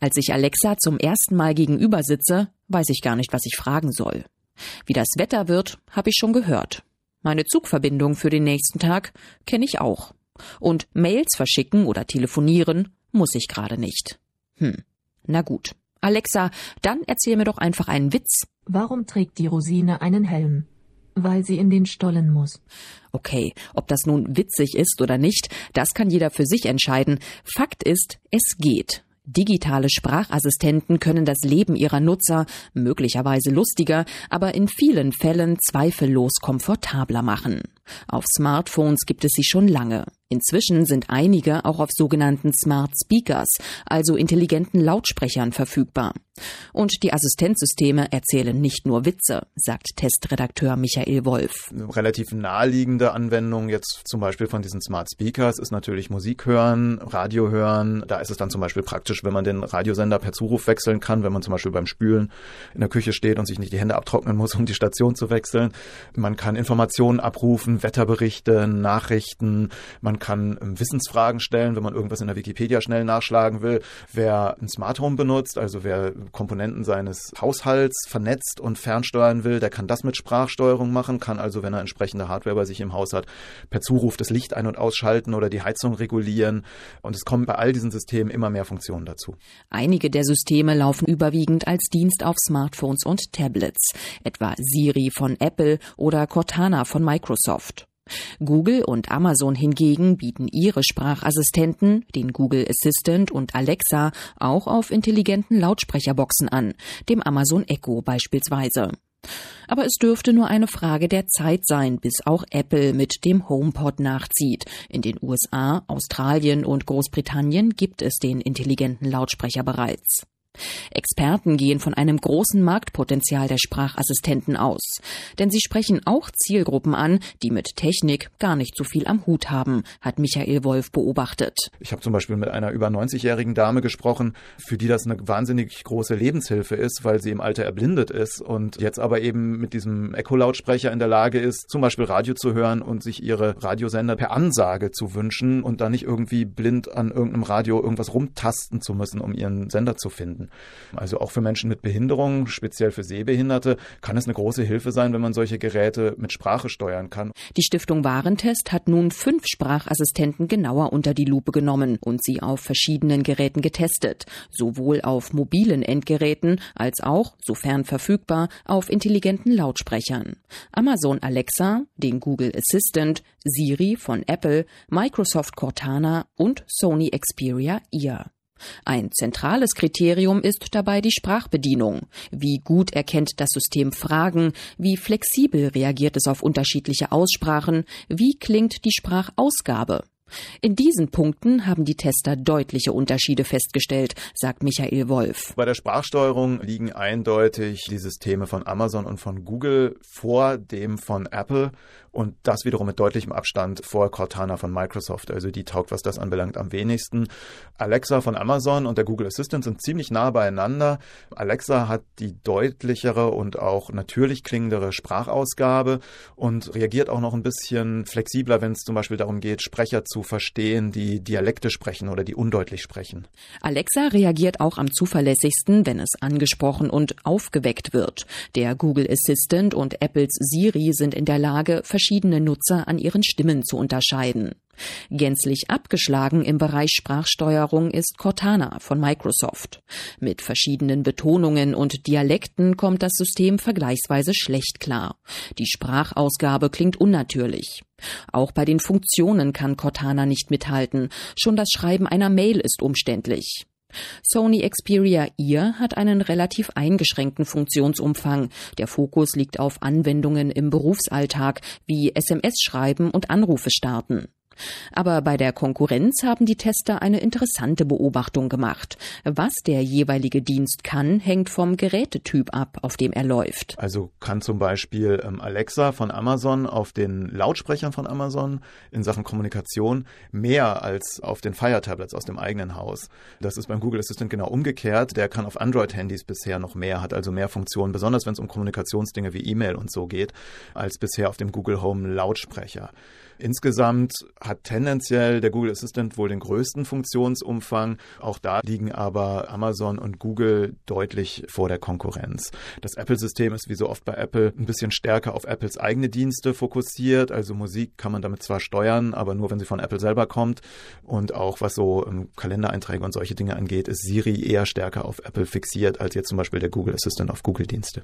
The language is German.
Als ich Alexa zum ersten Mal gegenüber sitze, weiß ich gar nicht, was ich fragen soll. Wie das Wetter wird, habe ich schon gehört. Meine Zugverbindung für den nächsten Tag kenne ich auch. Und Mails verschicken oder telefonieren muss ich gerade nicht. Hm, na gut. Alexa, dann erzähl mir doch einfach einen Witz. Warum trägt die Rosine einen Helm? Weil sie in den Stollen muss. Okay, ob das nun witzig ist oder nicht, das kann jeder für sich entscheiden. Fakt ist, es geht. Digitale Sprachassistenten können das Leben ihrer Nutzer möglicherweise lustiger, aber in vielen Fällen zweifellos komfortabler machen. Auf Smartphones gibt es sie schon lange. Inzwischen sind einige auch auf sogenannten Smart Speakers, also intelligenten Lautsprechern verfügbar. Und die Assistenzsysteme erzählen nicht nur Witze, sagt Testredakteur Michael Wolf. Eine relativ naheliegende Anwendung jetzt zum Beispiel von diesen Smart Speakers ist natürlich Musik hören, Radio hören. Da ist es dann zum Beispiel praktisch, wenn man den Radiosender per Zuruf wechseln kann, wenn man zum Beispiel beim Spülen in der Küche steht und sich nicht die Hände abtrocknen muss, um die Station zu wechseln. Man kann Informationen abrufen, Wetterberichte, Nachrichten. Man kann ähm, Wissensfragen stellen, wenn man irgendwas in der Wikipedia schnell nachschlagen will. Wer ein Smart Home benutzt, also wer Komponenten seines Haushalts vernetzt und fernsteuern will, der kann das mit Sprachsteuerung machen, kann also, wenn er entsprechende Hardware bei sich im Haus hat, per Zuruf das Licht ein- und ausschalten oder die Heizung regulieren. Und es kommen bei all diesen Systemen immer mehr Funktionen dazu. Einige der Systeme laufen überwiegend als Dienst auf Smartphones und Tablets, etwa Siri von Apple oder Cortana von Microsoft. Google und Amazon hingegen bieten ihre Sprachassistenten, den Google Assistant und Alexa, auch auf intelligenten Lautsprecherboxen an, dem Amazon Echo beispielsweise. Aber es dürfte nur eine Frage der Zeit sein, bis auch Apple mit dem HomePod nachzieht. In den USA, Australien und Großbritannien gibt es den intelligenten Lautsprecher bereits. Experten gehen von einem großen Marktpotenzial der Sprachassistenten aus, denn sie sprechen auch Zielgruppen an, die mit Technik gar nicht so viel am Hut haben, hat Michael Wolf beobachtet. Ich habe zum Beispiel mit einer über 90-jährigen Dame gesprochen, für die das eine wahnsinnig große Lebenshilfe ist, weil sie im Alter erblindet ist und jetzt aber eben mit diesem Echo-Lautsprecher in der Lage ist, zum Beispiel Radio zu hören und sich ihre Radiosender per Ansage zu wünschen und da nicht irgendwie blind an irgendeinem Radio irgendwas rumtasten zu müssen, um ihren Sender zu finden. Also auch für Menschen mit Behinderung, speziell für Sehbehinderte, kann es eine große Hilfe sein, wenn man solche Geräte mit Sprache steuern kann. Die Stiftung Warentest hat nun fünf Sprachassistenten genauer unter die Lupe genommen und sie auf verschiedenen Geräten getestet, sowohl auf mobilen Endgeräten als auch, sofern verfügbar, auf intelligenten Lautsprechern. Amazon Alexa, den Google Assistant, Siri von Apple, Microsoft Cortana und Sony Xperia Ear. Ein zentrales Kriterium ist dabei die Sprachbedienung. Wie gut erkennt das System Fragen, wie flexibel reagiert es auf unterschiedliche Aussprachen, wie klingt die Sprachausgabe. In diesen Punkten haben die Tester deutliche Unterschiede festgestellt, sagt Michael Wolf. Bei der Sprachsteuerung liegen eindeutig die Systeme von Amazon und von Google vor dem von Apple und das wiederum mit deutlichem Abstand vor Cortana von Microsoft. Also die taugt, was das anbelangt, am wenigsten. Alexa von Amazon und der Google Assistant sind ziemlich nah beieinander. Alexa hat die deutlichere und auch natürlich klingendere Sprachausgabe und reagiert auch noch ein bisschen flexibler, wenn es zum Beispiel darum geht, Sprecher zu verstehen, die Dialekte sprechen oder die undeutlich sprechen. Alexa reagiert auch am zuverlässigsten, wenn es angesprochen und aufgeweckt wird. Der Google Assistant und Apples Siri sind in der Lage, verschiedene Nutzer an ihren Stimmen zu unterscheiden. Gänzlich abgeschlagen im Bereich Sprachsteuerung ist Cortana von Microsoft. Mit verschiedenen Betonungen und Dialekten kommt das System vergleichsweise schlecht klar. Die Sprachausgabe klingt unnatürlich. Auch bei den Funktionen kann Cortana nicht mithalten. Schon das Schreiben einer Mail ist umständlich. Sony Xperia Ear hat einen relativ eingeschränkten Funktionsumfang. Der Fokus liegt auf Anwendungen im Berufsalltag wie SMS schreiben und Anrufe starten. Aber bei der Konkurrenz haben die Tester eine interessante Beobachtung gemacht. Was der jeweilige Dienst kann, hängt vom Gerätetyp ab, auf dem er läuft. Also kann zum Beispiel ähm, Alexa von Amazon auf den Lautsprechern von Amazon in Sachen Kommunikation mehr als auf den Fire Tablets aus dem eigenen Haus. Das ist beim Google Assistant genau umgekehrt. Der kann auf Android-Handys bisher noch mehr, hat also mehr Funktionen, besonders wenn es um Kommunikationsdinge wie E-Mail und so geht, als bisher auf dem Google Home Lautsprecher. Insgesamt hat tendenziell der Google Assistant wohl den größten Funktionsumfang. Auch da liegen aber Amazon und Google deutlich vor der Konkurrenz. Das Apple-System ist wie so oft bei Apple ein bisschen stärker auf Apples eigene Dienste fokussiert. Also Musik kann man damit zwar steuern, aber nur wenn sie von Apple selber kommt. Und auch was so ähm, Kalendereinträge und solche Dinge angeht, ist Siri eher stärker auf Apple fixiert als jetzt zum Beispiel der Google Assistant auf Google-Dienste.